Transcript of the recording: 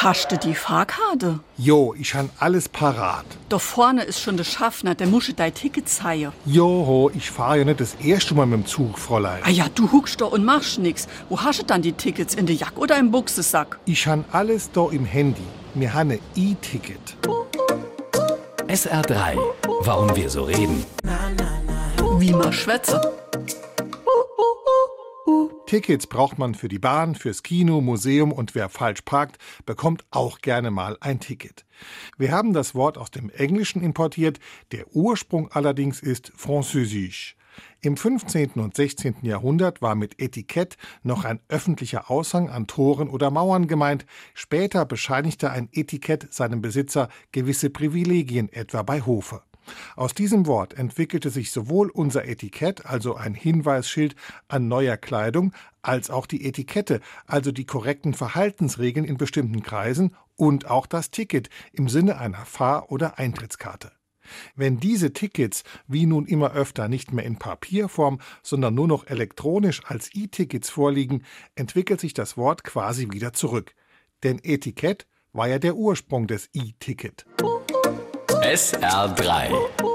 Hast du die Fahrkarte? Jo, ich han alles parat. Da vorne ist schon der Schaffner, der muss dein Ticket zeigen. Joho, ich fahre ja nicht das erste Mal mit dem Zug, Fräulein. Ah ja, du huckst da und machst nix. Wo hast du dann die Tickets? In der Jack oder im Buchsesack? Ich han alles da im Handy. Mir ne E-Ticket. SR3. Warum wir so reden. Wie man schwätze. Tickets braucht man für die Bahn, fürs Kino, Museum und wer falsch parkt, bekommt auch gerne mal ein Ticket. Wir haben das Wort aus dem Englischen importiert, der Ursprung allerdings ist Französisch. Im 15. und 16. Jahrhundert war mit Etikett noch ein öffentlicher Aushang an Toren oder Mauern gemeint. Später bescheinigte ein Etikett seinem Besitzer gewisse Privilegien, etwa bei Hofe. Aus diesem Wort entwickelte sich sowohl unser Etikett, also ein Hinweisschild an neuer Kleidung, als auch die Etikette, also die korrekten Verhaltensregeln in bestimmten Kreisen und auch das Ticket im Sinne einer Fahr- oder Eintrittskarte. Wenn diese Tickets wie nun immer öfter nicht mehr in Papierform, sondern nur noch elektronisch als E-Tickets vorliegen, entwickelt sich das Wort quasi wieder zurück. Denn Etikett war ja der Ursprung des E-Ticket. SR3.